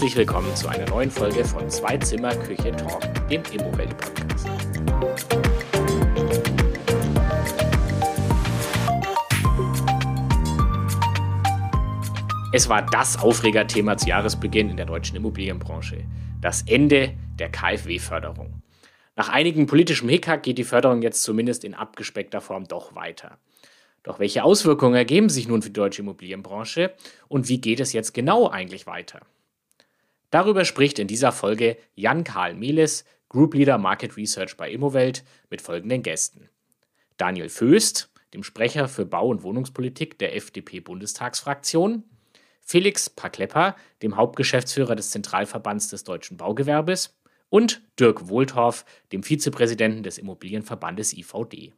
Herzlich willkommen zu einer neuen Folge von Zwei Zimmer Küche Talk, dem Immowelt Podcast. Es war das Aufregerthema zu Jahresbeginn in der deutschen Immobilienbranche. Das Ende der KfW-Förderung. Nach einigem politischem Hickhack geht die Förderung jetzt zumindest in abgespeckter Form doch weiter. Doch welche Auswirkungen ergeben sich nun für die deutsche Immobilienbranche und wie geht es jetzt genau eigentlich weiter? Darüber spricht in dieser Folge Jan-Karl Meles, Group Leader Market Research bei Immowelt, mit folgenden Gästen. Daniel Föst, dem Sprecher für Bau- und Wohnungspolitik der FDP-Bundestagsfraktion, Felix Paklepper, dem Hauptgeschäftsführer des Zentralverbands des deutschen Baugewerbes und Dirk Wohltorf, dem Vizepräsidenten des Immobilienverbandes IVD.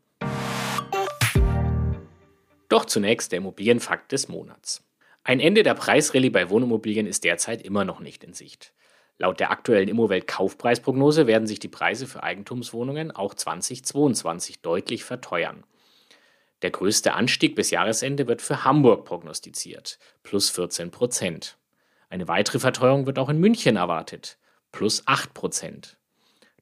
Doch zunächst der Immobilienfakt des Monats. Ein Ende der Preisrallye bei Wohnimmobilien ist derzeit immer noch nicht in Sicht. Laut der aktuellen Immowelt-Kaufpreisprognose werden sich die Preise für Eigentumswohnungen auch 2022 deutlich verteuern. Der größte Anstieg bis Jahresende wird für Hamburg prognostiziert, plus 14 Prozent. Eine weitere Verteuerung wird auch in München erwartet, plus 8 Prozent.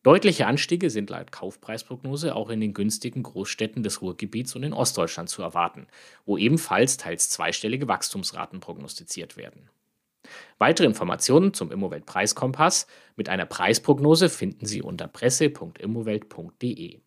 Deutliche Anstiege sind laut Kaufpreisprognose auch in den günstigen Großstädten des Ruhrgebiets und in Ostdeutschland zu erwarten, wo ebenfalls teils zweistellige Wachstumsraten prognostiziert werden. Weitere Informationen zum Immowelt-Preiskompass mit einer Preisprognose finden Sie unter presse.immowelt.de.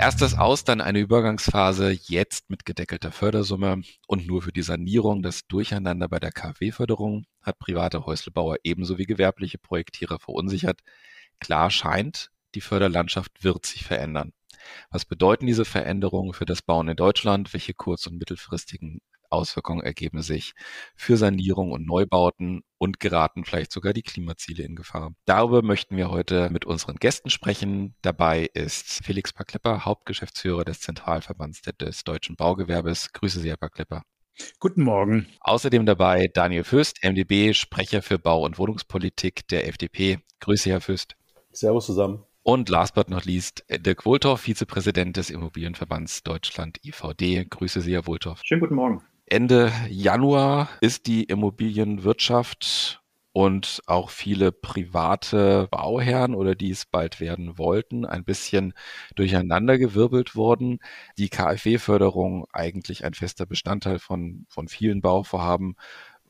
Erstes Aus, dann eine Übergangsphase, jetzt mit gedeckelter Fördersumme und nur für die Sanierung. Das Durcheinander bei der KfW-Förderung hat private Häuslebauer ebenso wie gewerbliche Projektierer verunsichert. Klar scheint, die Förderlandschaft wird sich verändern. Was bedeuten diese Veränderungen für das Bauen in Deutschland? Welche kurz- und mittelfristigen Auswirkungen ergeben sich für Sanierung und Neubauten und geraten vielleicht sogar die Klimaziele in Gefahr. Darüber möchten wir heute mit unseren Gästen sprechen. Dabei ist Felix Paklepper, Hauptgeschäftsführer des Zentralverbands des deutschen Baugewerbes. Grüße Sie, Herr Paklepper. Guten Morgen. Außerdem dabei Daniel Fürst, MdB, Sprecher für Bau- und Wohnungspolitik der FDP. Grüße, Herr Fürst. Servus zusammen. Und last but not least, Dirk Wohltorf, Vizepräsident des Immobilienverbands Deutschland IVD. Grüße Sie, Herr Wohltorf. Schönen guten Morgen. Ende Januar ist die Immobilienwirtschaft und auch viele private Bauherren oder die es bald werden wollten, ein bisschen durcheinandergewirbelt worden. Die KfW-Förderung, eigentlich ein fester Bestandteil von, von vielen Bauvorhaben,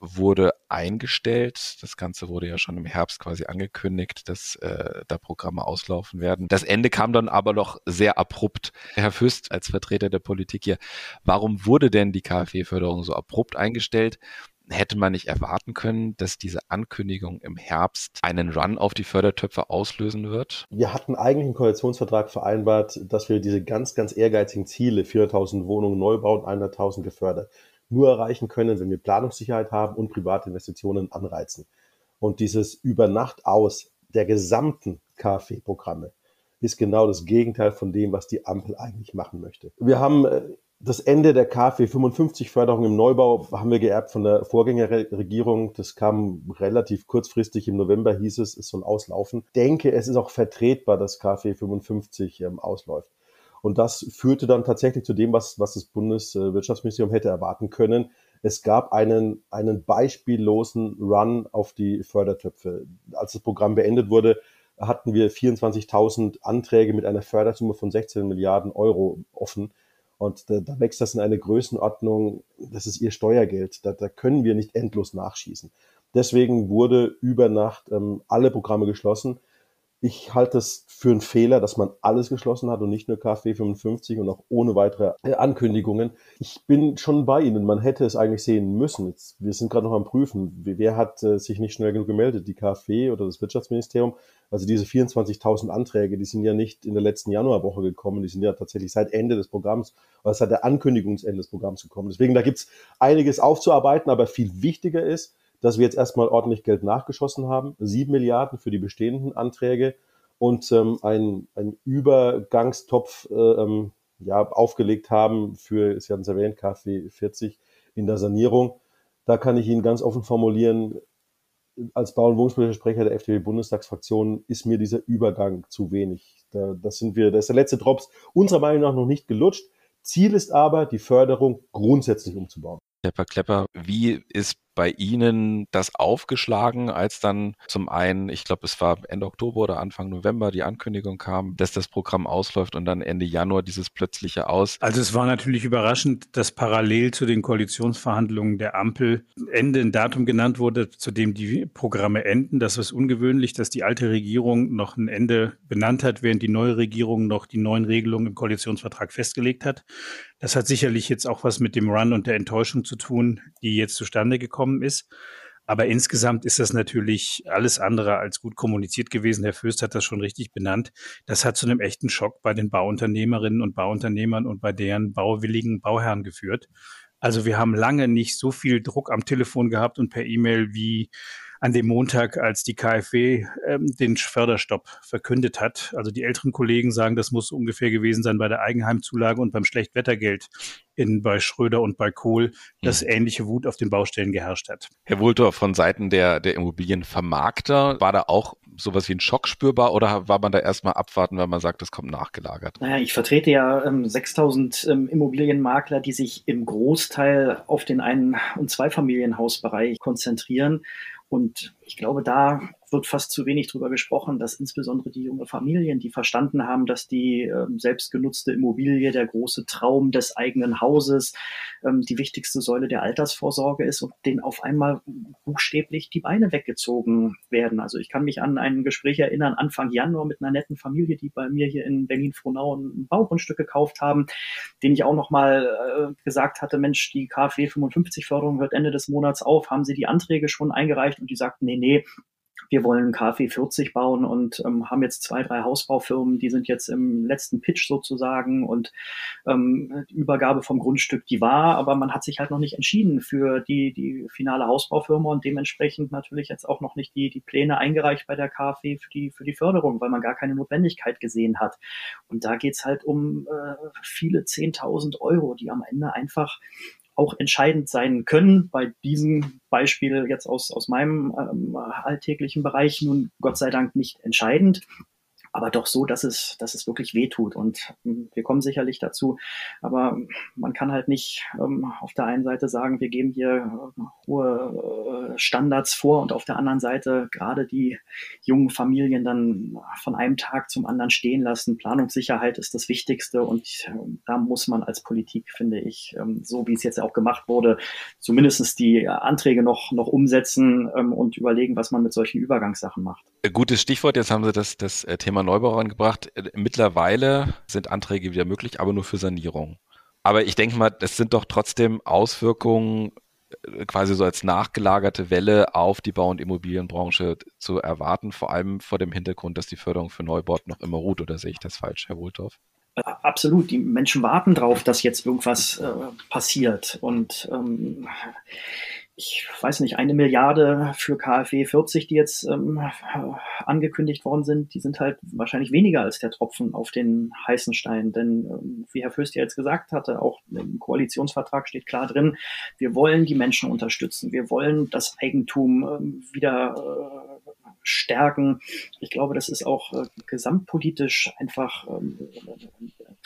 wurde eingestellt. Das Ganze wurde ja schon im Herbst quasi angekündigt, dass äh, da Programme auslaufen werden. Das Ende kam dann aber noch sehr abrupt. Herr Füst, als Vertreter der Politik hier, warum wurde denn die KfW-Förderung so abrupt eingestellt? Hätte man nicht erwarten können, dass diese Ankündigung im Herbst einen Run auf die Fördertöpfe auslösen wird? Wir hatten eigentlich im Koalitionsvertrag vereinbart, dass wir diese ganz, ganz ehrgeizigen Ziele, 400.000 Wohnungen Neubau und 100.000 gefördert, nur erreichen können, wenn wir Planungssicherheit haben und private Investitionen anreizen. Und dieses über Nacht aus der gesamten KfW-Programme ist genau das Gegenteil von dem, was die Ampel eigentlich machen möchte. Wir haben äh, das Ende der KfW 55 Förderung im Neubau haben wir geerbt von der Vorgängerregierung. Das kam relativ kurzfristig. Im November hieß es, es soll auslaufen. Ich denke, es ist auch vertretbar, dass KfW 55 ähm, ausläuft. Und das führte dann tatsächlich zu dem, was, was das Bundeswirtschaftsministerium hätte erwarten können. Es gab einen, einen beispiellosen Run auf die Fördertöpfe. Als das Programm beendet wurde, hatten wir 24.000 Anträge mit einer Fördersumme von 16 Milliarden Euro offen. Und da, da wächst das in eine Größenordnung, das ist ihr Steuergeld. Da, da können wir nicht endlos nachschießen. Deswegen wurde über Nacht ähm, alle Programme geschlossen. Ich halte es für einen Fehler, dass man alles geschlossen hat und nicht nur KfW 55 und auch ohne weitere äh, Ankündigungen. Ich bin schon bei Ihnen. Man hätte es eigentlich sehen müssen. Jetzt, wir sind gerade noch am Prüfen. Wer hat äh, sich nicht schnell genug gemeldet? Die KfW oder das Wirtschaftsministerium? Also diese 24.000 Anträge, die sind ja nicht in der letzten Januarwoche gekommen. Die sind ja tatsächlich seit Ende des Programms oder seit der Ankündigungsende des Programms gekommen. Deswegen, da gibt's einiges aufzuarbeiten. Aber viel wichtiger ist, dass wir jetzt erstmal ordentlich Geld nachgeschossen haben. Sieben Milliarden für die bestehenden Anträge und ähm, ein, ein Übergangstopf äh, ähm, ja, aufgelegt haben für, Sie hatten es erwähnt, KfW 40 in der Sanierung. Da kann ich Ihnen ganz offen formulieren, als Bau- und Wohnungspolitischer Sprecher der FDP-Bundestagsfraktion ist mir dieser Übergang zu wenig. Da, das sind wir, da ist der letzte Drops unserer Meinung nach noch nicht gelutscht. Ziel ist aber, die Förderung grundsätzlich umzubauen. Klepper, Klepper, wie ist bei Ihnen das aufgeschlagen, als dann zum einen, ich glaube, es war Ende Oktober oder Anfang November die Ankündigung kam, dass das Programm ausläuft und dann Ende Januar dieses plötzliche Aus? Also es war natürlich überraschend, dass parallel zu den Koalitionsverhandlungen der Ampel Ende ein Datum genannt wurde, zu dem die Programme enden. Das ist ungewöhnlich, dass die alte Regierung noch ein Ende benannt hat, während die neue Regierung noch die neuen Regelungen im Koalitionsvertrag festgelegt hat. Das hat sicherlich jetzt auch was mit dem Run und der Enttäuschung zu tun, die jetzt zustande gekommen ist. Aber insgesamt ist das natürlich alles andere als gut kommuniziert gewesen. Herr Föst hat das schon richtig benannt. Das hat zu einem echten Schock bei den Bauunternehmerinnen und Bauunternehmern und bei deren bauwilligen Bauherren geführt. Also wir haben lange nicht so viel Druck am Telefon gehabt und per E-Mail wie an dem Montag, als die KfW ähm, den Förderstopp verkündet hat. Also die älteren Kollegen sagen, das muss ungefähr gewesen sein bei der Eigenheimzulage und beim Schlechtwettergeld in, bei Schröder und bei Kohl, dass mhm. ähnliche Wut auf den Baustellen geherrscht hat. Herr Wultor, von Seiten der, der Immobilienvermarkter, war da auch sowas wie ein Schock spürbar oder war man da erstmal abwarten, weil man sagt, das kommt nachgelagert? Naja, ich vertrete ja ähm, 6000 ähm, Immobilienmakler, die sich im Großteil auf den Ein- und Zweifamilienhausbereich konzentrieren. Und ich glaube, da wird fast zu wenig drüber gesprochen, dass insbesondere die junge Familien, die verstanden haben, dass die ähm, selbstgenutzte Immobilie der große Traum des eigenen Hauses ähm, die wichtigste Säule der Altersvorsorge ist und denen auf einmal buchstäblich die Beine weggezogen werden. Also ich kann mich an ein Gespräch erinnern, Anfang Januar mit einer netten Familie, die bei mir hier in Berlin-Frohnau ein Baugrundstück gekauft haben, den ich auch nochmal äh, gesagt hatte, Mensch, die KfW 55 Förderung hört Ende des Monats auf, haben Sie die Anträge schon eingereicht? Und die sagten, nee, nee, wir wollen KfW 40 bauen und ähm, haben jetzt zwei, drei Hausbaufirmen, die sind jetzt im letzten Pitch sozusagen und ähm, die Übergabe vom Grundstück, die war, aber man hat sich halt noch nicht entschieden für die, die finale Hausbaufirma und dementsprechend natürlich jetzt auch noch nicht die, die Pläne eingereicht bei der KfW für die, für die Förderung, weil man gar keine Notwendigkeit gesehen hat. Und da geht's halt um äh, viele 10.000 Euro, die am Ende einfach auch entscheidend sein können. Bei diesem Beispiel jetzt aus, aus meinem ähm, alltäglichen Bereich nun Gott sei Dank nicht entscheidend aber doch so, dass es, dass es wirklich wehtut. Und ähm, wir kommen sicherlich dazu. Aber man kann halt nicht ähm, auf der einen Seite sagen, wir geben hier äh, hohe äh, Standards vor und auf der anderen Seite gerade die jungen Familien dann von einem Tag zum anderen stehen lassen. Planungssicherheit ist das Wichtigste und äh, da muss man als Politik, finde ich, ähm, so wie es jetzt auch gemacht wurde, zumindest die Anträge noch, noch umsetzen ähm, und überlegen, was man mit solchen Übergangssachen macht. Gutes Stichwort, jetzt haben Sie das, das äh, Thema Neubau angebracht. Äh, mittlerweile sind Anträge wieder möglich, aber nur für Sanierung. Aber ich denke mal, das sind doch trotzdem Auswirkungen äh, quasi so als nachgelagerte Welle auf die Bau- und Immobilienbranche zu erwarten, vor allem vor dem Hintergrund, dass die Förderung für Neubau noch immer ruht. Oder sehe ich das falsch, Herr Wohltorf? Absolut. Die Menschen warten darauf, dass jetzt irgendwas äh, passiert. Und ähm, ich weiß nicht, eine Milliarde für KfW 40, die jetzt ähm, angekündigt worden sind, die sind halt wahrscheinlich weniger als der Tropfen auf den heißen Stein. Denn ähm, wie Herr Fürst ja jetzt gesagt hatte, auch im Koalitionsvertrag steht klar drin, wir wollen die Menschen unterstützen, wir wollen das Eigentum ähm, wieder äh, stärken. Ich glaube, das ist auch äh, gesamtpolitisch einfach ähm,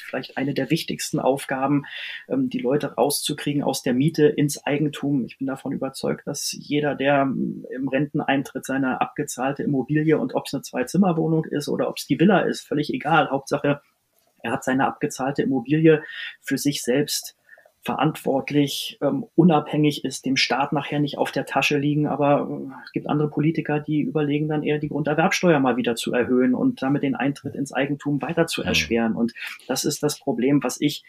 vielleicht eine der wichtigsten Aufgaben, ähm, die Leute rauszukriegen aus der Miete ins Eigentum. Ich bin davon überzeugt, dass jeder, der ähm, im Renteneintritt seine abgezahlte Immobilie und ob es eine Zwei-Zimmer-Wohnung ist oder ob es die Villa ist, völlig egal. Hauptsache, er hat seine abgezahlte Immobilie für sich selbst verantwortlich, ähm, unabhängig ist, dem Staat nachher nicht auf der Tasche liegen. Aber äh, es gibt andere Politiker, die überlegen dann eher, die Grunderwerbsteuer mal wieder zu erhöhen und damit den Eintritt ins Eigentum weiter zu erschweren. Und das ist das Problem, was ich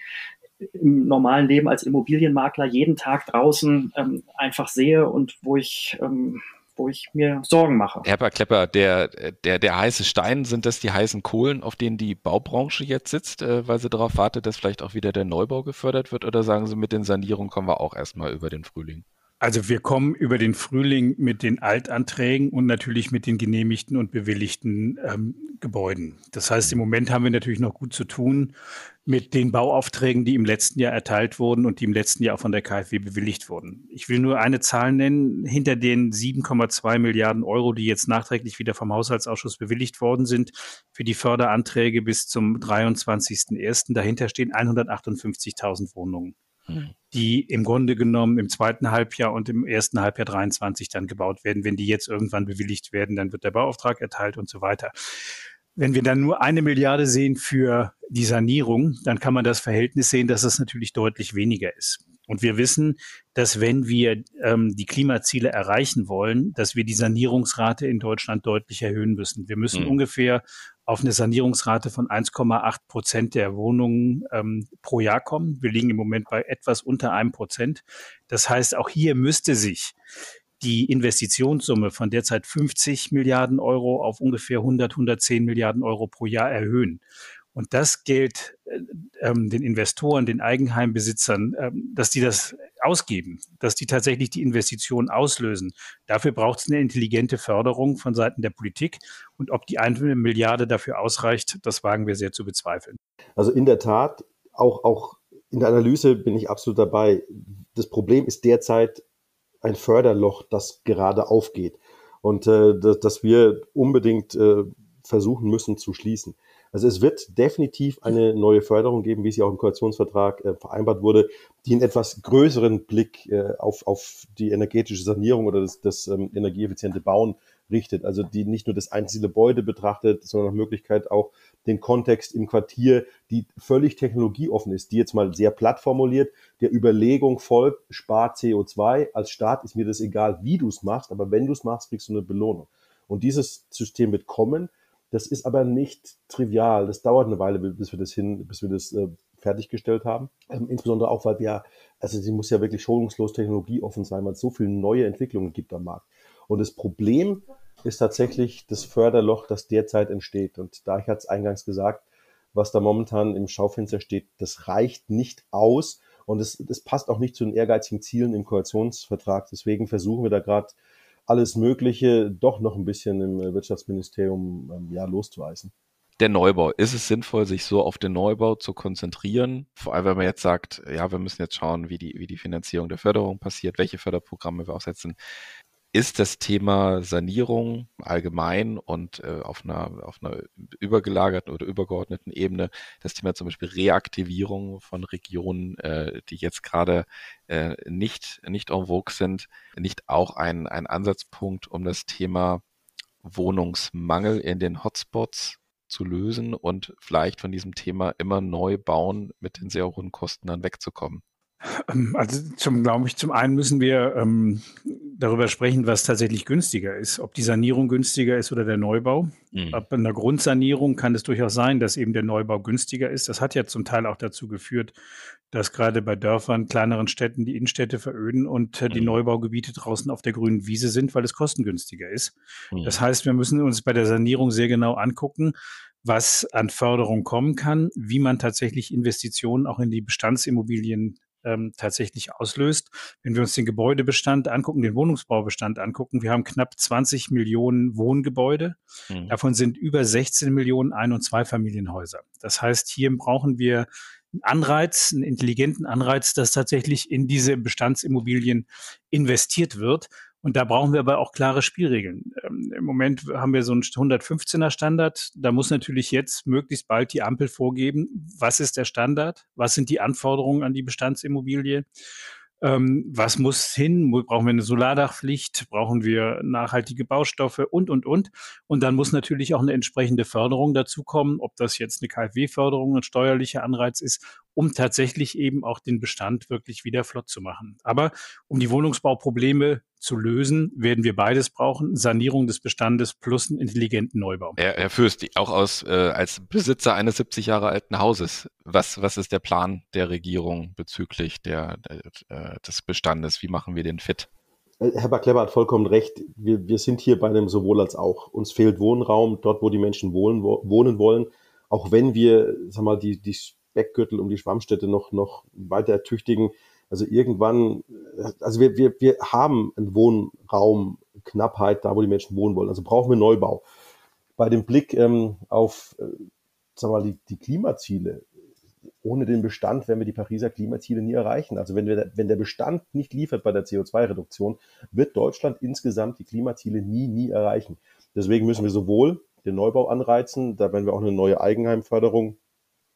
im normalen Leben als Immobilienmakler jeden Tag draußen ähm, einfach sehe und wo ich ähm, wo ich mir Sorgen mache. Herr Klepper, der, der, der heiße Stein, sind das die heißen Kohlen, auf denen die Baubranche jetzt sitzt, äh, weil sie darauf wartet, dass vielleicht auch wieder der Neubau gefördert wird? Oder sagen Sie, mit den Sanierungen kommen wir auch erstmal über den Frühling? Also wir kommen über den Frühling mit den Altanträgen und natürlich mit den genehmigten und bewilligten ähm, Gebäuden. Das heißt, im Moment haben wir natürlich noch gut zu tun mit den Bauaufträgen, die im letzten Jahr erteilt wurden und die im letzten Jahr auch von der KfW bewilligt wurden. Ich will nur eine Zahl nennen. Hinter den 7,2 Milliarden Euro, die jetzt nachträglich wieder vom Haushaltsausschuss bewilligt worden sind, für die Förderanträge bis zum 23.01. Dahinter stehen 158.000 Wohnungen. Die im Grunde genommen im zweiten Halbjahr und im ersten Halbjahr 23 dann gebaut werden. Wenn die jetzt irgendwann bewilligt werden, dann wird der Bauauftrag erteilt und so weiter. Wenn wir dann nur eine Milliarde sehen für die Sanierung, dann kann man das Verhältnis sehen, dass es natürlich deutlich weniger ist. Und wir wissen, dass wenn wir ähm, die Klimaziele erreichen wollen, dass wir die Sanierungsrate in Deutschland deutlich erhöhen müssen. Wir müssen mhm. ungefähr auf eine Sanierungsrate von 1,8 Prozent der Wohnungen ähm, pro Jahr kommen. Wir liegen im Moment bei etwas unter einem Prozent. Das heißt, auch hier müsste sich die Investitionssumme von derzeit 50 Milliarden Euro auf ungefähr 100, 110 Milliarden Euro pro Jahr erhöhen. Und das gilt äh, ähm, den Investoren, den Eigenheimbesitzern, ähm, dass die das ausgeben, dass die tatsächlich die Investitionen auslösen. Dafür braucht es eine intelligente Förderung von Seiten der Politik. Und ob die eine Milliarde dafür ausreicht, das wagen wir sehr zu bezweifeln. Also in der Tat, auch, auch in der Analyse bin ich absolut dabei. Das Problem ist derzeit ein Förderloch, das gerade aufgeht und äh, das, das wir unbedingt äh, versuchen müssen zu schließen. Also es wird definitiv eine neue Förderung geben, wie sie auch im Koalitionsvertrag äh, vereinbart wurde, die einen etwas größeren Blick äh, auf, auf die energetische Sanierung oder das, das ähm, energieeffiziente Bauen richtet. Also die nicht nur das einzelne Gebäude betrachtet, sondern nach Möglichkeit auch den Kontext im Quartier, die völlig technologieoffen ist, die jetzt mal sehr platt formuliert, der Überlegung folgt, spart CO2. Als Staat ist mir das egal, wie du es machst, aber wenn du es machst, kriegst du eine Belohnung. Und dieses System wird kommen. Das ist aber nicht trivial. Das dauert eine Weile, bis wir das hin, bis wir das äh, fertiggestellt haben. Ähm, insbesondere auch, weil wir, also sie muss ja wirklich schonungslos technologieoffen sein, weil es so viele neue Entwicklungen gibt am Markt. Und das Problem ist tatsächlich das Förderloch, das derzeit entsteht. Und da ich hatte es eingangs gesagt, was da momentan im Schaufenster steht, das reicht nicht aus und es, das passt auch nicht zu den ehrgeizigen Zielen im Koalitionsvertrag. Deswegen versuchen wir da gerade alles Mögliche doch noch ein bisschen im Wirtschaftsministerium ähm, ja, loszuweisen. Der Neubau. Ist es sinnvoll, sich so auf den Neubau zu konzentrieren? Vor allem, wenn man jetzt sagt, ja, wir müssen jetzt schauen, wie die, wie die Finanzierung der Förderung passiert, welche Förderprogramme wir aufsetzen ist das Thema Sanierung allgemein und äh, auf, einer, auf einer übergelagerten oder übergeordneten Ebene das Thema zum Beispiel Reaktivierung von Regionen, äh, die jetzt gerade äh, nicht, nicht en vogue sind, nicht auch ein, ein Ansatzpunkt, um das Thema Wohnungsmangel in den Hotspots zu lösen und vielleicht von diesem Thema immer neu bauen mit den sehr hohen Kosten dann wegzukommen? Ähm, also zum, glaube ich, zum einen müssen wir ähm, darüber sprechen, was tatsächlich günstiger ist. Ob die Sanierung günstiger ist oder der Neubau. Mhm. Ab einer Grundsanierung kann es durchaus sein, dass eben der Neubau günstiger ist. Das hat ja zum Teil auch dazu geführt, dass gerade bei Dörfern, kleineren Städten die Innenstädte veröden und äh, die mhm. Neubaugebiete draußen auf der grünen Wiese sind, weil es kostengünstiger ist. Mhm. Das heißt, wir müssen uns bei der Sanierung sehr genau angucken, was an Förderung kommen kann, wie man tatsächlich Investitionen auch in die Bestandsimmobilien ähm, tatsächlich auslöst. Wenn wir uns den Gebäudebestand angucken, den Wohnungsbaubestand angucken, wir haben knapp 20 Millionen Wohngebäude. Mhm. Davon sind über 16 Millionen Ein- und Zweifamilienhäuser. Das heißt, hier brauchen wir einen Anreiz, einen intelligenten Anreiz, dass tatsächlich in diese Bestandsimmobilien investiert wird. Und da brauchen wir aber auch klare Spielregeln. Ähm, Im Moment haben wir so einen 115er Standard. Da muss natürlich jetzt möglichst bald die Ampel vorgeben, was ist der Standard, was sind die Anforderungen an die Bestandsimmobilie ähm, was muss hin? Brauchen wir eine Solardachpflicht? Brauchen wir nachhaltige Baustoffe und, und, und? Und dann muss natürlich auch eine entsprechende Förderung dazu kommen, ob das jetzt eine KfW-Förderung, ein steuerlicher Anreiz ist, um tatsächlich eben auch den Bestand wirklich wieder flott zu machen. Aber um die Wohnungsbauprobleme zu lösen, werden wir beides brauchen. Sanierung des Bestandes plus einen intelligenten Neubau. Herr, Herr Fürst, auch aus, äh, als Besitzer eines 70 Jahre alten Hauses, was, was ist der Plan der Regierung bezüglich der, der, äh, des Bestandes? Wie machen wir den fit? Äh, Herr Bakleber hat vollkommen recht. Wir, wir sind hier bei einem sowohl als auch. Uns fehlt Wohnraum, dort, wo die Menschen wohnen, wohnen wollen. Auch wenn wir, sag mal, die, die Speckgürtel um die Schwammstätte noch, noch weiter ertüchtigen, also irgendwann, also wir, wir, wir haben einen Wohnraumknappheit da, wo die Menschen wohnen wollen. Also brauchen wir Neubau. Bei dem Blick ähm, auf äh, wir mal, die, die Klimaziele, ohne den Bestand werden wir die Pariser Klimaziele nie erreichen. Also wenn, wir, wenn der Bestand nicht liefert bei der CO2-Reduktion, wird Deutschland insgesamt die Klimaziele nie, nie erreichen. Deswegen müssen wir sowohl den Neubau anreizen, da werden wir auch eine neue Eigenheimförderung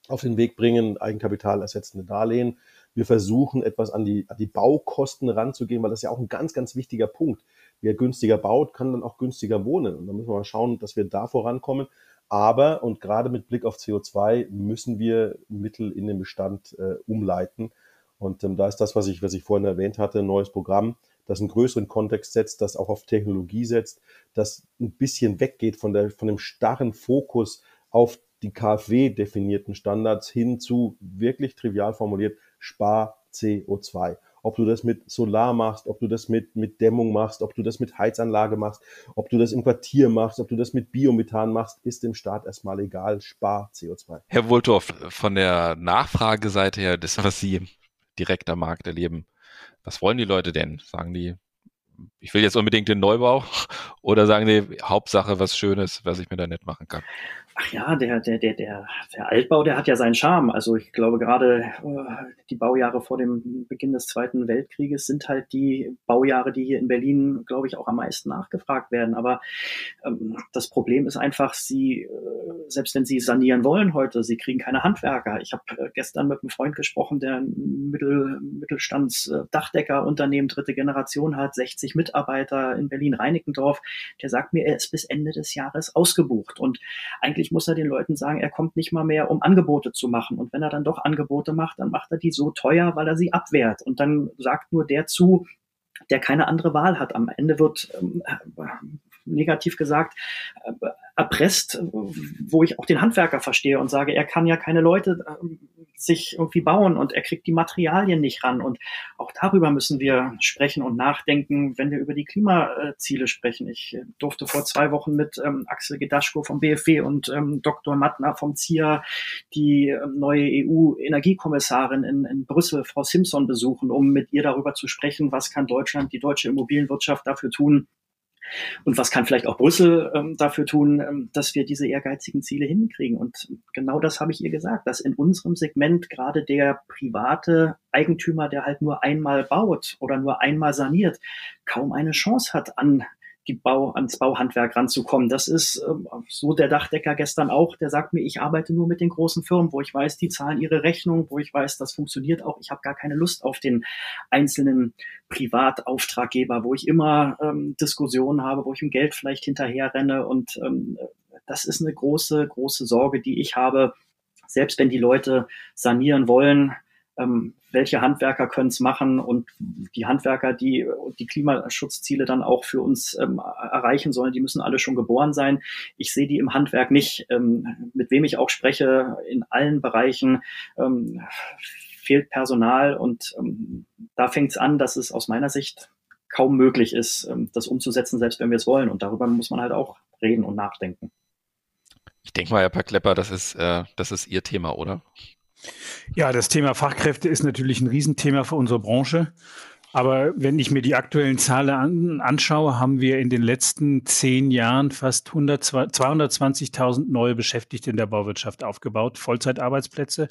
auf den Weg bringen, Eigenkapital ersetzende Darlehen, Wir versuchen etwas an die, an die Baukosten ranzugehen, weil das ja auch ein ganz, ganz wichtiger Punkt. Wer günstiger baut, kann dann auch günstiger wohnen. Und da müssen wir mal schauen, dass wir da vorankommen. Aber, und gerade mit Blick auf CO2, müssen wir Mittel in den Bestand äh, umleiten. Und ähm, da ist das, was ich, was ich vorhin erwähnt hatte, ein neues Programm, das einen größeren Kontext setzt, das auch auf Technologie setzt, das ein bisschen weggeht von, der, von dem starren Fokus auf die KfW definierten Standards hin zu wirklich trivial formuliert Spar CO2. Ob du das mit Solar machst, ob du das mit, mit Dämmung machst, ob du das mit Heizanlage machst, ob du das im Quartier machst, ob du das mit Biomethan machst, ist dem Staat erstmal egal. Spar CO2. Herr Wohltorf, von der Nachfrageseite her, das, was Sie direkt am Markt erleben, was wollen die Leute denn? Sagen die, ich will jetzt unbedingt den Neubau oder sagen die, Hauptsache was Schönes, was ich mir da nicht machen kann? Ach ja, der, der, der, der, der Altbau, der hat ja seinen Charme. Also ich glaube gerade äh, die Baujahre vor dem Beginn des Zweiten Weltkrieges sind halt die Baujahre, die hier in Berlin, glaube ich, auch am meisten nachgefragt werden. Aber ähm, das Problem ist einfach, sie, äh, selbst wenn sie sanieren wollen heute, sie kriegen keine Handwerker. Ich habe äh, gestern mit einem Freund gesprochen, der ein Mittel, Mittelstandsdachdeckerunternehmen dritte Generation hat, 60 Mitarbeiter in Berlin-Reinickendorf. Der sagt mir, er ist bis Ende des Jahres ausgebucht. Und eigentlich eigentlich muss er den Leuten sagen, er kommt nicht mal mehr, um Angebote zu machen. Und wenn er dann doch Angebote macht, dann macht er die so teuer, weil er sie abwehrt. Und dann sagt nur der zu, der keine andere Wahl hat. Am Ende wird ähm, negativ gesagt, äh, erpresst, wo ich auch den Handwerker verstehe und sage, er kann ja keine Leute äh, sich irgendwie bauen und er kriegt die Materialien nicht ran. Und auch darüber müssen wir sprechen und nachdenken, wenn wir über die Klimaziele sprechen. Ich durfte vor zwei Wochen mit ähm, Axel Gedaschko vom BFW und ähm, Dr. Mattner vom ZIA die ähm, neue EU-Energiekommissarin in, in Brüssel, Frau Simpson, besuchen, um mit ihr darüber zu sprechen, was kann Deutschland, die deutsche Immobilienwirtschaft dafür tun, und was kann vielleicht auch Brüssel ähm, dafür tun, ähm, dass wir diese ehrgeizigen Ziele hinkriegen? Und genau das habe ich ihr gesagt, dass in unserem Segment gerade der private Eigentümer, der halt nur einmal baut oder nur einmal saniert, kaum eine Chance hat, an die Bau, ans Bauhandwerk ranzukommen. Das ist ähm, so der Dachdecker gestern auch, der sagt mir, ich arbeite nur mit den großen Firmen, wo ich weiß, die zahlen ihre Rechnung, wo ich weiß, das funktioniert auch. Ich habe gar keine Lust auf den einzelnen Privatauftraggeber, wo ich immer ähm, Diskussionen habe, wo ich im Geld vielleicht hinterher renne. Und ähm, das ist eine große, große Sorge, die ich habe. Selbst wenn die Leute sanieren wollen, ähm, welche Handwerker können es machen und die Handwerker, die die Klimaschutzziele dann auch für uns ähm, erreichen sollen, die müssen alle schon geboren sein. Ich sehe die im Handwerk nicht. Ähm, mit wem ich auch spreche, in allen Bereichen ähm, fehlt Personal und ähm, da fängt es an, dass es aus meiner Sicht kaum möglich ist, ähm, das umzusetzen, selbst wenn wir es wollen. Und darüber muss man halt auch reden und nachdenken. Ich denke mal, Herr Packlepper, das ist, äh, das ist Ihr Thema, oder? Ja, das Thema Fachkräfte ist natürlich ein Riesenthema für unsere Branche. Aber wenn ich mir die aktuellen Zahlen an, anschaue, haben wir in den letzten zehn Jahren fast 220.000 neue Beschäftigte in der Bauwirtschaft aufgebaut, Vollzeitarbeitsplätze.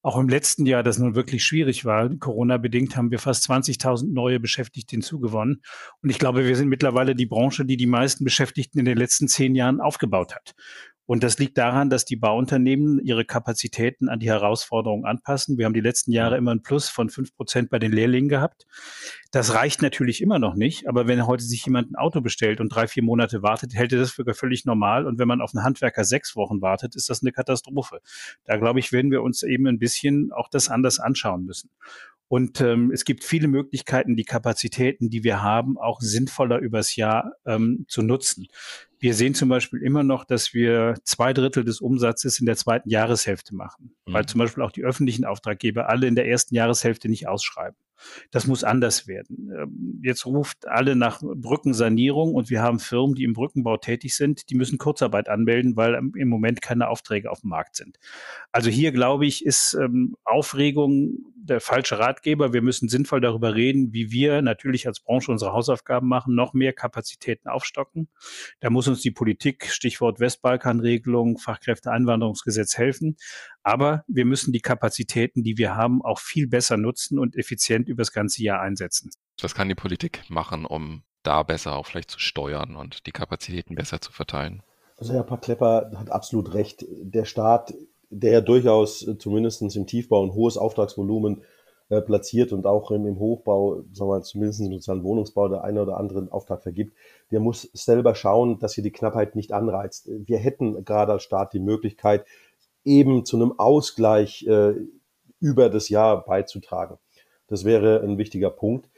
Auch im letzten Jahr, das nun wirklich schwierig war, Corona-bedingt, haben wir fast 20.000 neue Beschäftigte hinzugewonnen. Und ich glaube, wir sind mittlerweile die Branche, die die meisten Beschäftigten in den letzten zehn Jahren aufgebaut hat. Und das liegt daran, dass die Bauunternehmen ihre Kapazitäten an die Herausforderungen anpassen. Wir haben die letzten Jahre immer ein Plus von fünf Prozent bei den Lehrlingen gehabt. Das reicht natürlich immer noch nicht. Aber wenn heute sich jemand ein Auto bestellt und drei, vier Monate wartet, hält er das für völlig normal. Und wenn man auf einen Handwerker sechs Wochen wartet, ist das eine Katastrophe. Da glaube ich, werden wir uns eben ein bisschen auch das anders anschauen müssen. Und ähm, es gibt viele Möglichkeiten, die Kapazitäten, die wir haben, auch sinnvoller übers Jahr ähm, zu nutzen. Wir sehen zum Beispiel immer noch, dass wir zwei Drittel des Umsatzes in der zweiten Jahreshälfte machen, mhm. weil zum Beispiel auch die öffentlichen Auftraggeber alle in der ersten Jahreshälfte nicht ausschreiben. Das muss anders werden. Ähm, jetzt ruft alle nach Brückensanierung und wir haben Firmen, die im Brückenbau tätig sind, die müssen Kurzarbeit anmelden, weil im Moment keine Aufträge auf dem Markt sind. Also hier, glaube ich, ist ähm, Aufregung der falsche Ratgeber. Wir müssen sinnvoll darüber reden, wie wir natürlich als Branche unsere Hausaufgaben machen, noch mehr Kapazitäten aufstocken. Da muss uns die Politik, Stichwort Westbalkanregelung, Fachkräfteeinwanderungsgesetz helfen. Aber wir müssen die Kapazitäten, die wir haben, auch viel besser nutzen und effizient über das ganze Jahr einsetzen. Was kann die Politik machen, um da besser auch vielleicht zu steuern und die Kapazitäten besser zu verteilen? Also Herr Klepper hat absolut recht. Der Staat, der ja durchaus zumindest im Tiefbau ein hohes Auftragsvolumen äh, platziert und auch im, im Hochbau, sagen wir mal, zumindest im sozialen Wohnungsbau der eine oder andere einen Auftrag vergibt, der muss selber schauen, dass hier die Knappheit nicht anreizt. Wir hätten gerade als Staat die Möglichkeit, eben zu einem Ausgleich äh, über das Jahr beizutragen. Das wäre ein wichtiger Punkt.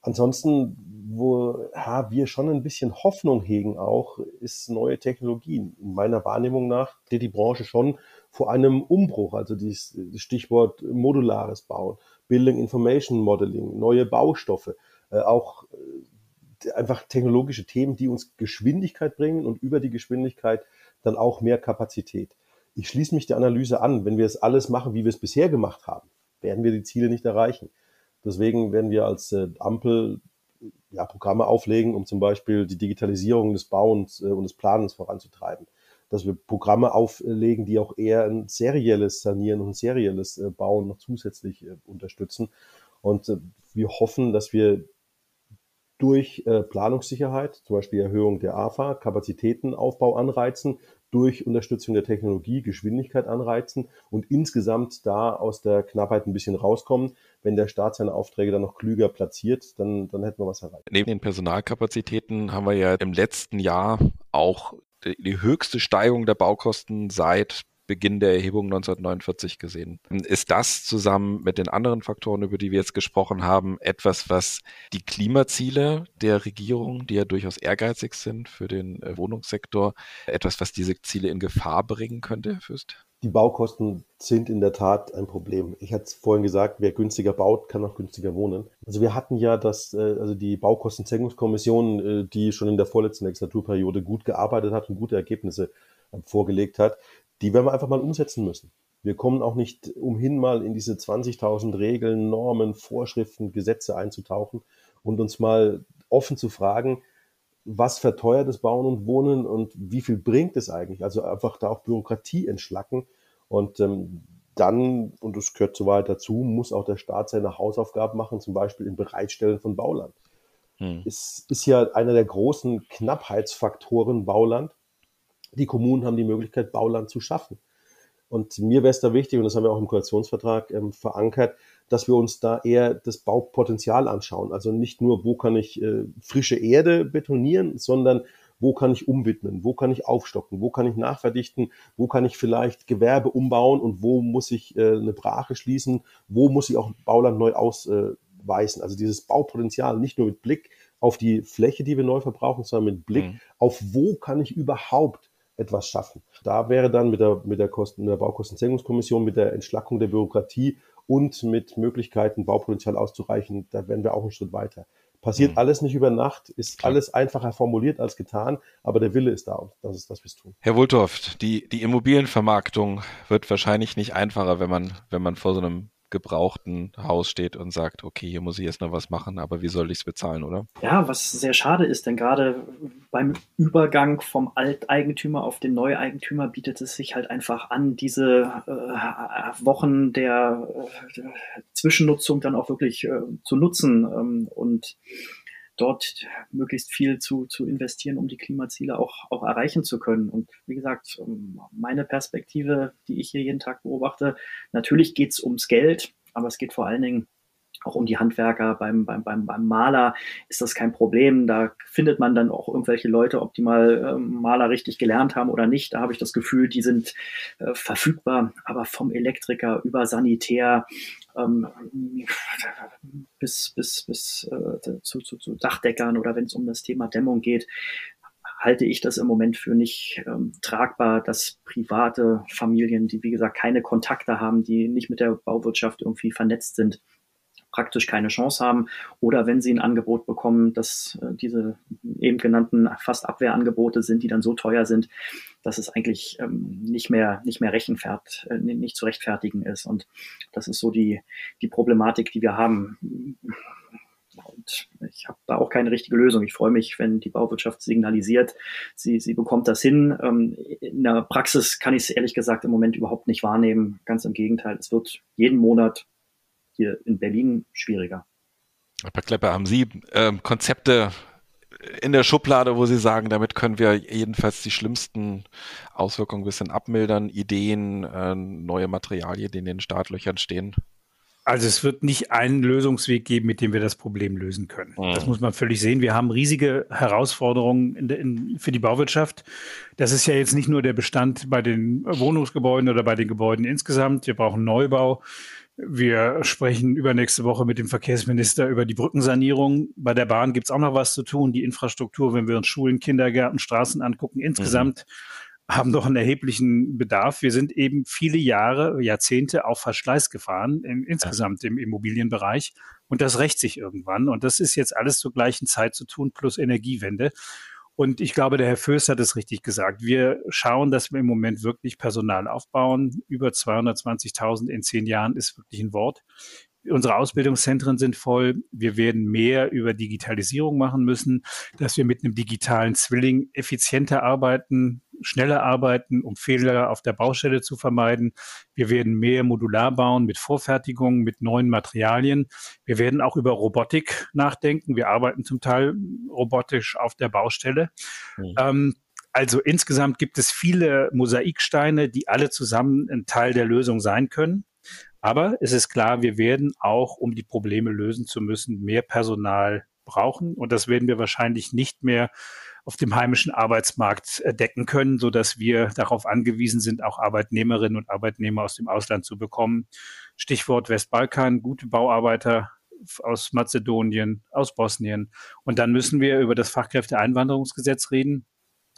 Ansonsten, wo ja, wir schon ein bisschen Hoffnung hegen auch, ist neue Technologien. In meiner Wahrnehmung nach steht die Branche schon vor einem Umbruch. Also dieses Stichwort modulares Bauen, Building Information Modeling, neue Baustoffe, äh, auch äh, einfach technologische Themen, die uns Geschwindigkeit bringen und über die Geschwindigkeit dann auch mehr Kapazität. Ich schließe mich der Analyse an, wenn wir es alles machen, wie wir es bisher gemacht haben, werden wir die Ziele nicht erreichen. Deswegen werden wir als äh, Ampel ja, Programme auflegen, um zum Beispiel die Digitalisierung des Bauens äh, und des Planens voranzutreiben. Dass wir Programme auflegen, die auch eher ein serielles Sanieren und ein serielles äh, Bauen noch zusätzlich äh, unterstützen. Und äh, wir hoffen, dass wir durch äh, Planungssicherheit, zum Beispiel Erhöhung der AFA, Kapazitätenaufbau anreizen, durch Unterstützung der Technologie Geschwindigkeit anreizen und insgesamt da aus der Knappheit ein bisschen rauskommen. Wenn der Staat seine Aufträge dann noch klüger platziert, dann, dann hätten wir was erreicht. Neben den Personalkapazitäten haben wir ja im letzten Jahr auch die höchste Steigung der Baukosten seit Beginn der Erhebung 1949 gesehen. Ist das zusammen mit den anderen Faktoren, über die wir jetzt gesprochen haben, etwas, was die Klimaziele der Regierung, die ja durchaus ehrgeizig sind für den äh, Wohnungssektor, etwas, was diese Ziele in Gefahr bringen könnte, Herr Fürst? Die Baukosten sind in der Tat ein Problem. Ich hatte es vorhin gesagt, wer günstiger baut, kann auch günstiger wohnen. Also wir hatten ja das, äh, also die Baukostensenkungskommission, äh, die schon in der vorletzten Legislaturperiode gut gearbeitet hat und gute Ergebnisse vorgelegt hat die werden wir einfach mal umsetzen müssen. Wir kommen auch nicht umhin, mal in diese 20.000 Regeln, Normen, Vorschriften, Gesetze einzutauchen und uns mal offen zu fragen, was verteuert das Bauen und Wohnen und wie viel bringt es eigentlich? Also einfach da auch Bürokratie entschlacken und ähm, dann, und das gehört so weit dazu, muss auch der Staat seine Hausaufgaben machen, zum Beispiel im Bereitstellen von Bauland. Hm. Es ist ja einer der großen Knappheitsfaktoren Bauland. Die Kommunen haben die Möglichkeit, Bauland zu schaffen. Und mir wäre es da wichtig, und das haben wir auch im Koalitionsvertrag ähm, verankert, dass wir uns da eher das Baupotenzial anschauen. Also nicht nur, wo kann ich äh, frische Erde betonieren, sondern wo kann ich umwidmen, wo kann ich aufstocken, wo kann ich nachverdichten, wo kann ich vielleicht Gewerbe umbauen und wo muss ich äh, eine Brache schließen, wo muss ich auch Bauland neu ausweisen. Also dieses Baupotenzial nicht nur mit Blick auf die Fläche, die wir neu verbrauchen, sondern mit Blick mhm. auf wo kann ich überhaupt etwas schaffen. Da wäre dann mit der, mit der, Kosten, mit der Baukostensenkungskommission, mit der Entschlackung der Bürokratie und mit Möglichkeiten, Baupotenzial auszureichen, da wären wir auch einen Schritt weiter. Passiert mhm. alles nicht über Nacht, ist Klar. alles einfacher formuliert als getan, aber der Wille ist da und das ist das, was wir tun. Herr Wultorf, die, die Immobilienvermarktung wird wahrscheinlich nicht einfacher, wenn man, wenn man vor so einem gebrauchten Haus steht und sagt, okay, hier muss ich jetzt noch was machen, aber wie soll ich es bezahlen, oder? Ja, was sehr schade ist, denn gerade beim Übergang vom Alteigentümer auf den Neueigentümer bietet es sich halt einfach an, diese äh, Wochen der, äh, Zwischennutzung dann auch wirklich äh, zu nutzen ähm, und dort möglichst viel zu, zu investieren, um die Klimaziele auch, auch erreichen zu können. Und wie gesagt, ähm, meine Perspektive, die ich hier jeden Tag beobachte, natürlich geht es ums Geld, aber es geht vor allen Dingen auch um die Handwerker, beim, beim, beim, beim Maler ist das kein Problem. Da findet man dann auch irgendwelche Leute, ob die mal ähm, Maler richtig gelernt haben oder nicht. Da habe ich das Gefühl, die sind äh, verfügbar. Aber vom Elektriker über Sanitär ähm, bis, bis, bis äh, zu, zu, zu Dachdeckern oder wenn es um das Thema Dämmung geht, halte ich das im Moment für nicht ähm, tragbar, dass private Familien, die wie gesagt keine Kontakte haben, die nicht mit der Bauwirtschaft irgendwie vernetzt sind, praktisch keine Chance haben. Oder wenn sie ein Angebot bekommen, dass äh, diese eben genannten fast Abwehrangebote sind, die dann so teuer sind, dass es eigentlich ähm, nicht mehr nicht mehr rechenfert, äh, nicht zu rechtfertigen ist. Und das ist so die die Problematik, die wir haben. Und ich habe da auch keine richtige Lösung. Ich freue mich, wenn die Bauwirtschaft signalisiert, sie, sie bekommt das hin. Ähm, in der Praxis kann ich es ehrlich gesagt im Moment überhaupt nicht wahrnehmen. Ganz im Gegenteil, es wird jeden Monat hier in Berlin schwieriger. Herr Klepper, haben Sie äh, Konzepte in der Schublade, wo Sie sagen, damit können wir jedenfalls die schlimmsten Auswirkungen ein bisschen abmildern, Ideen, äh, neue Materialien, die in den Startlöchern stehen? Also es wird nicht einen Lösungsweg geben, mit dem wir das Problem lösen können. Mhm. Das muss man völlig sehen. Wir haben riesige Herausforderungen in in, für die Bauwirtschaft. Das ist ja jetzt nicht nur der Bestand bei den Wohnungsgebäuden oder bei den Gebäuden insgesamt. Wir brauchen Neubau. Wir sprechen übernächste Woche mit dem Verkehrsminister über die Brückensanierung. Bei der Bahn gibt es auch noch was zu tun. Die Infrastruktur, wenn wir uns Schulen, Kindergärten, Straßen angucken, insgesamt mhm haben doch einen erheblichen Bedarf. Wir sind eben viele Jahre, Jahrzehnte auf Verschleiß gefahren, in, insgesamt im Immobilienbereich. Und das rächt sich irgendwann. Und das ist jetzt alles zur gleichen Zeit zu tun, plus Energiewende. Und ich glaube, der Herr Föß hat es richtig gesagt. Wir schauen, dass wir im Moment wirklich Personal aufbauen. Über 220.000 in zehn Jahren ist wirklich ein Wort. Unsere Ausbildungszentren sind voll. Wir werden mehr über Digitalisierung machen müssen, dass wir mit einem digitalen Zwilling effizienter arbeiten, schneller arbeiten, um Fehler auf der Baustelle zu vermeiden. Wir werden mehr modular bauen mit Vorfertigungen, mit neuen Materialien. Wir werden auch über Robotik nachdenken. Wir arbeiten zum Teil robotisch auf der Baustelle. Mhm. Ähm, also insgesamt gibt es viele Mosaiksteine, die alle zusammen ein Teil der Lösung sein können. Aber es ist klar, wir werden auch, um die Probleme lösen zu müssen, mehr Personal brauchen. Und das werden wir wahrscheinlich nicht mehr auf dem heimischen Arbeitsmarkt decken können, so dass wir darauf angewiesen sind, auch Arbeitnehmerinnen und Arbeitnehmer aus dem Ausland zu bekommen. Stichwort Westbalkan, gute Bauarbeiter aus Mazedonien, aus Bosnien. Und dann müssen wir über das Fachkräfteeinwanderungsgesetz reden.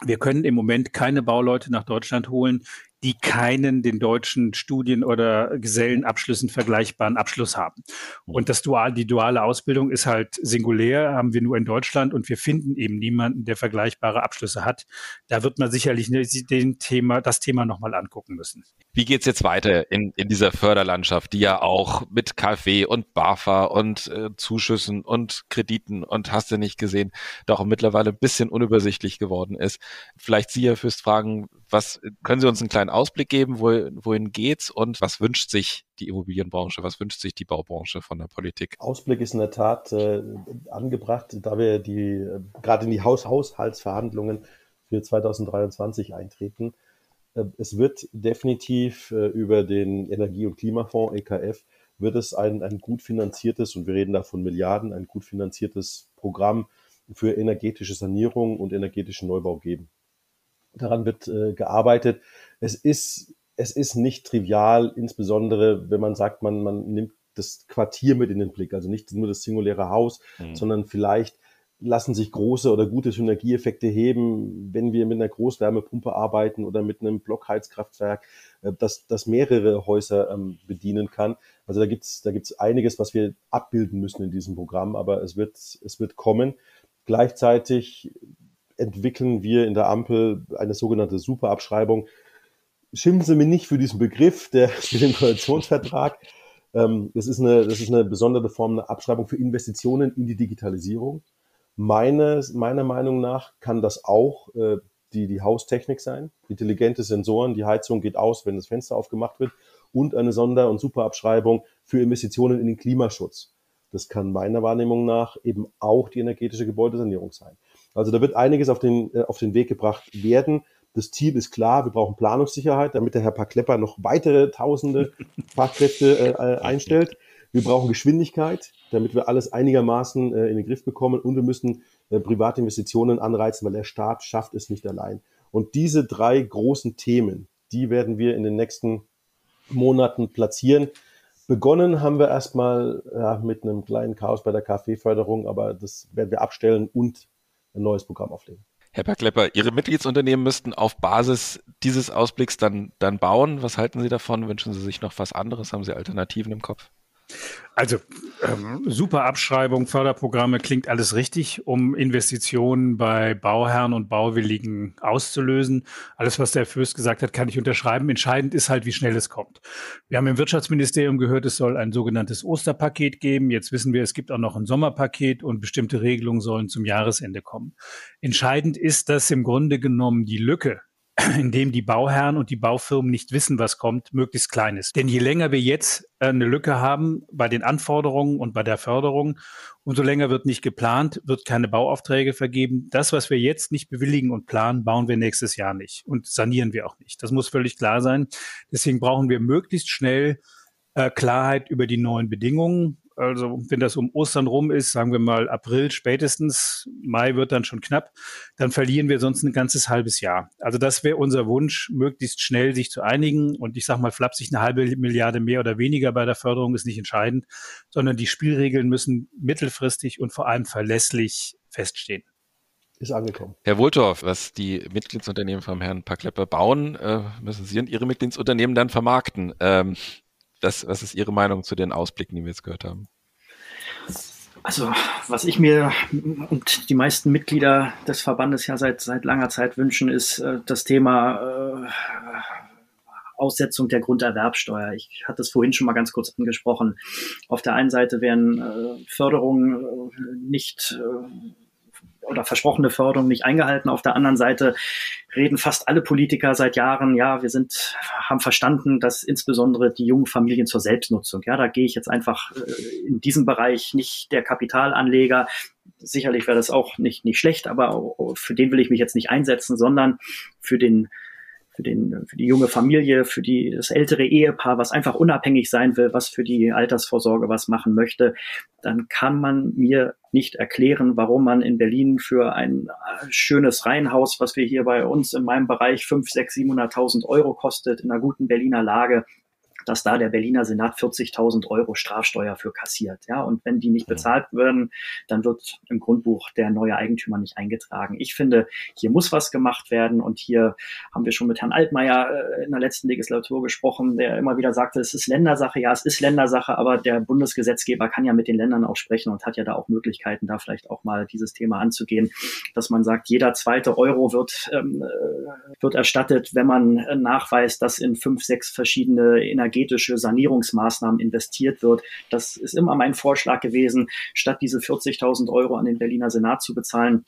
Wir können im Moment keine Bauleute nach Deutschland holen, die keinen den deutschen Studien- oder Gesellenabschlüssen vergleichbaren Abschluss haben. Mhm. Und das Dual, die duale Ausbildung ist halt singulär, haben wir nur in Deutschland und wir finden eben niemanden, der vergleichbare Abschlüsse hat. Da wird man sicherlich ne, den Thema, das Thema nochmal angucken müssen. Wie geht's jetzt weiter in, in dieser Förderlandschaft, die ja auch mit KfW und BAFA und äh, Zuschüssen und Krediten und hast du nicht gesehen, doch mittlerweile ein bisschen unübersichtlich geworden ist. Vielleicht Sie, Herr Fürst, fragen, was können Sie uns einen kleinen Ausblick geben, wo, wohin geht's und was wünscht sich die Immobilienbranche, was wünscht sich die Baubranche von der Politik? Ausblick ist in der Tat äh, angebracht, da wir die äh, gerade in die Haus Haushaltsverhandlungen für 2023 eintreten. Äh, es wird definitiv äh, über den Energie- und Klimafonds EKF wird es ein, ein gut finanziertes, und wir reden da von Milliarden, ein gut finanziertes Programm für energetische Sanierung und energetischen Neubau geben. Daran wird äh, gearbeitet. Es ist, es ist nicht trivial, insbesondere wenn man sagt, man, man nimmt das Quartier mit in den Blick, also nicht nur das singuläre Haus, mhm. sondern vielleicht lassen sich große oder gute Synergieeffekte heben, wenn wir mit einer Großwärmepumpe arbeiten oder mit einem Blockheizkraftwerk, äh, das, das mehrere Häuser ähm, bedienen kann. Also da gibt's da gibt's einiges, was wir abbilden müssen in diesem Programm, aber es wird, es wird kommen. Gleichzeitig entwickeln wir in der Ampel eine sogenannte Superabschreibung. Schimpfen Sie mir nicht für diesen Begriff, der für den Koalitionsvertrag. Ähm, das, ist eine, das ist eine besondere Form der Abschreibung für Investitionen in die Digitalisierung. Meine, meiner Meinung nach kann das auch äh, die, die Haustechnik sein. Intelligente Sensoren, die Heizung geht aus, wenn das Fenster aufgemacht wird. Und eine Sonder- und Superabschreibung für Investitionen in den Klimaschutz. Das kann meiner Wahrnehmung nach eben auch die energetische Gebäudesanierung sein. Also da wird einiges auf den, äh, auf den Weg gebracht werden. Das Ziel ist klar, wir brauchen Planungssicherheit, damit der Herr Parklepper noch weitere tausende Fachkräfte äh, äh, einstellt. Wir brauchen Geschwindigkeit, damit wir alles einigermaßen äh, in den Griff bekommen und wir müssen äh, private Investitionen anreizen, weil der Staat schafft es nicht allein. Und diese drei großen Themen, die werden wir in den nächsten Monaten platzieren. Begonnen haben wir erstmal ja, mit einem kleinen Chaos bei der Kaffeeförderung, aber das werden wir abstellen und ein neues Programm auflegen. Herr Berglepper, Ihre Mitgliedsunternehmen müssten auf Basis dieses Ausblicks dann, dann bauen. Was halten Sie davon? Wünschen Sie sich noch was anderes? Haben Sie Alternativen im Kopf? Also ähm, super Abschreibung, Förderprogramme klingt alles richtig, um Investitionen bei Bauherren und Bauwilligen auszulösen. Alles, was der Fürst gesagt hat, kann ich unterschreiben. Entscheidend ist halt, wie schnell es kommt. Wir haben im Wirtschaftsministerium gehört, es soll ein sogenanntes Osterpaket geben. Jetzt wissen wir, es gibt auch noch ein Sommerpaket und bestimmte Regelungen sollen zum Jahresende kommen. Entscheidend ist, dass im Grunde genommen die Lücke in dem die Bauherren und die Baufirmen nicht wissen, was kommt, möglichst klein ist. Denn je länger wir jetzt äh, eine Lücke haben bei den Anforderungen und bei der Förderung, umso länger wird nicht geplant, wird keine Bauaufträge vergeben. Das, was wir jetzt nicht bewilligen und planen, bauen wir nächstes Jahr nicht und sanieren wir auch nicht. Das muss völlig klar sein. Deswegen brauchen wir möglichst schnell Äh, Klarheit über die neuen Bedingungen. Also wenn das um Ostern rum ist, sagen wir mal April spätestens, Mai wird dann schon knapp, dann verlieren wir sonst ein ganzes halbes Jahr. Also das wäre unser Wunsch, möglichst schnell sich zu einigen. Und ich sage mal flapsig, eine halbe Milliarde mehr oder weniger bei der Förderung ist nicht entscheidend, sondern die Spielregeln müssen mittelfristig und vor allem verlässlich feststehen ist angekommen. Herr Wohltorf, was die Mitgliedsunternehmen vom Herrn Paklepper bauen, äh, müssen Sie und Ihre Mitgliedsunternehmen dann vermarkten. Ähm, das, was ist Ihre Meinung zu den Ausblicken, die wir jetzt gehört haben? Also, was ich mir und die meisten Mitglieder des Verbandes ja seit, seit langer Zeit wünschen, ist äh, das Thema äh, Aussetzung der Grunderwerbsteuer. Ich hatte es vorhin schon mal ganz kurz angesprochen. Auf der einen Seite werden äh, Förderungen äh, nicht äh, oder versprochene Förderung nicht eingehalten. Auf der anderen Seite reden fast alle Politiker seit Jahren, ja, wir sind, haben verstanden, dass insbesondere die jungen Familien zur Selbstnutzung, ja, da gehe ich jetzt einfach äh, in diesem Bereich nicht der Kapitalanleger. Sicherlich wäre das auch nicht, nicht schlecht, aber für den will ich mich jetzt nicht einsetzen, sondern für den für, den, für die junge Familie, für die, das ältere Ehepaar, was einfach unabhängig sein will, was für die Altersvorsorge was machen möchte, dann kann man mir nicht erklären, warum man in Berlin für ein schönes Reihenhaus, was wir hier bei uns in meinem Bereich 5, 6, 700.000 Euro kostet, in einer guten Berliner Lage, dass da der Berliner Senat 40.000 Euro Strafsteuer für kassiert. Ja, und wenn die nicht bezahlt werden, dann wird im Grundbuch der neue Eigentümer nicht eingetragen. Ich finde, hier muss was gemacht werden und hier haben wir schon mit Herrn Altmaier äh, in der letzten Legislatur gesprochen, der immer wieder sagte, es ist Ländersache. Ja, es ist Ländersache, aber der Bundesgesetzgeber kann ja mit den Ländern auch sprechen und hat ja da auch Möglichkeiten, da vielleicht auch mal dieses Thema anzugehen, dass man sagt, jeder zweite Euro wird, ähm, äh, wird erstattet, wenn man nachweist, dass in fünf, sechs verschiedene Energie energetische Sanierungsmaßnahmen investiert wird. Das ist immer mein Vorschlag gewesen, statt diese 40.000 Euro an den Berliner Senat zu bezahlen,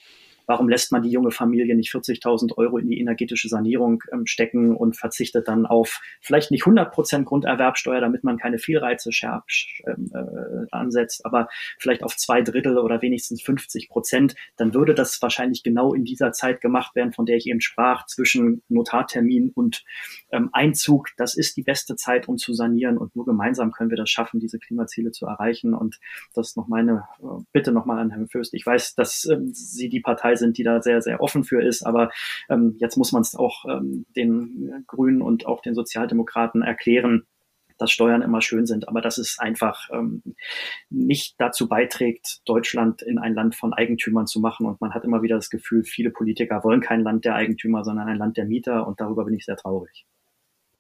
Warum lässt man die junge Familie nicht 40.000 Euro in die energetische Sanierung ähm, stecken und verzichtet dann auf vielleicht nicht 100 Prozent Grunderwerbsteuer, damit man keine Fehlreize schärf, ähm, äh, ansetzt, aber vielleicht auf zwei Drittel oder wenigstens 50 Prozent, dann würde das wahrscheinlich genau in dieser Zeit gemacht werden, von der ich eben sprach, zwischen Notartermin und ähm, Einzug. Das ist die beste Zeit, um zu sanieren und nur gemeinsam können wir das schaffen, diese Klimaziele zu erreichen. Und das ist noch meine äh, Bitte nochmal an Herrn Fürst. Ich weiß, dass ähm, Sie die Partei sind, die da sehr, sehr offen für ist. Aber ähm, jetzt muss man es auch ähm, den Grünen und auch den Sozialdemokraten erklären, dass Steuern immer schön sind, aber dass es einfach ähm, nicht dazu beiträgt, Deutschland in ein Land von Eigentümern zu machen. Und man hat immer wieder das Gefühl, viele Politiker wollen kein Land der Eigentümer, sondern ein Land der Mieter. Und darüber bin ich sehr traurig.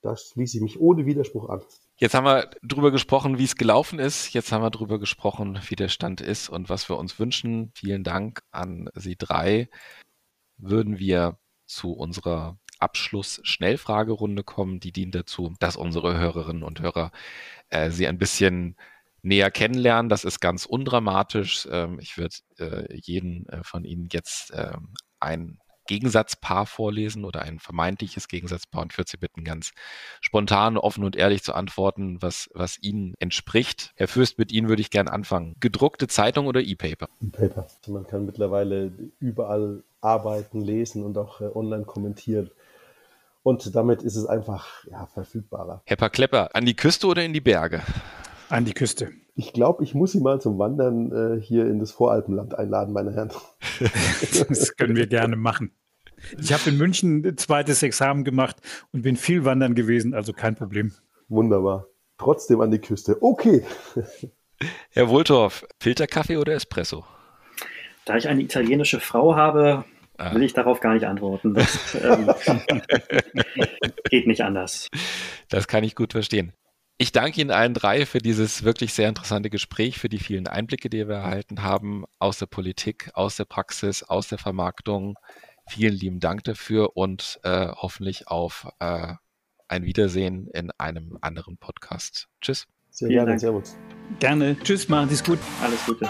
Das schließe ich mich ohne Widerspruch an. Jetzt haben wir drüber gesprochen, wie es gelaufen ist. Jetzt haben wir drüber gesprochen, wie der Stand ist und was wir uns wünschen. Vielen Dank an Sie drei. Würden wir zu unserer Abschluss-Schnellfragerunde kommen. Die dient dazu, dass unsere Hörerinnen und Hörer äh, sie ein bisschen näher kennenlernen. Das ist ganz undramatisch. Ähm, ich würde äh, jeden äh, von Ihnen jetzt ähm, ein Gegensatzpaar vorlesen oder ein vermeintliches Gegensatzpaar und würde Sie bitten, ganz spontan, offen und ehrlich zu antworten, was, was Ihnen entspricht. Herr Fürst, mit Ihnen würde ich gerne anfangen. Gedruckte Zeitung oder E-Paper? E-Paper. Man kann mittlerweile überall arbeiten, lesen und auch äh, online kommentieren. Und damit ist es einfach ja, verfügbarer. Herr Klepper, an die Küste oder in die Berge? An die Küste. Ich glaube, ich muss Sie mal zum Wandern äh, hier in das Voralpenland einladen, meine Herren. das können wir gerne machen. Ich habe in München ein zweites Examen gemacht und bin viel wandern gewesen, also kein Problem. Wunderbar. Trotzdem an die Küste. Okay. Herr Wohltorf, Filterkaffee oder Espresso? Da ich eine italienische Frau habe, ah. will ich darauf gar nicht antworten. Das ähm, geht nicht anders. Das kann ich gut verstehen. Ich danke Ihnen allen drei für dieses wirklich sehr interessante Gespräch, für die vielen Einblicke, die wir erhalten haben aus der Politik, aus der Praxis, aus der Vermarktung. Vielen lieben Dank dafür und äh, hoffentlich auf äh, ein Wiedersehen in einem anderen Podcast. Tschüss. Sehr gerne, Servus. Gerne. Tschüss, machen Sie es gut. Alles Gute.